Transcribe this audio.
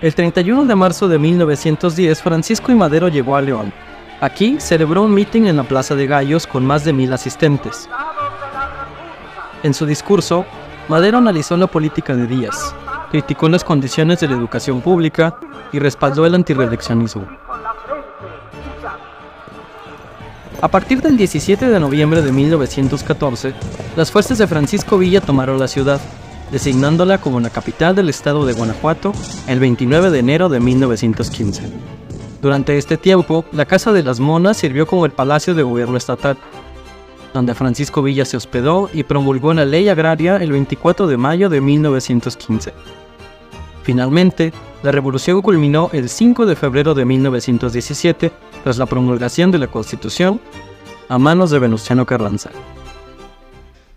El 31 de marzo de 1910, Francisco y Madero llegó a León. Aquí celebró un mitin en la Plaza de Gallos con más de mil asistentes. En su discurso, Madero analizó la política de Díaz, criticó las condiciones de la educación pública y respaldó el antireeleccionismo. A partir del 17 de noviembre de 1914, las fuerzas de Francisco Villa tomaron la ciudad, designándola como la capital del estado de Guanajuato el 29 de enero de 1915. Durante este tiempo, la Casa de las Monas sirvió como el palacio de gobierno estatal, donde Francisco Villa se hospedó y promulgó la ley agraria el 24 de mayo de 1915. Finalmente, la revolución culminó el 5 de febrero de 1917 tras la promulgación de la Constitución a manos de Venustiano Carranza.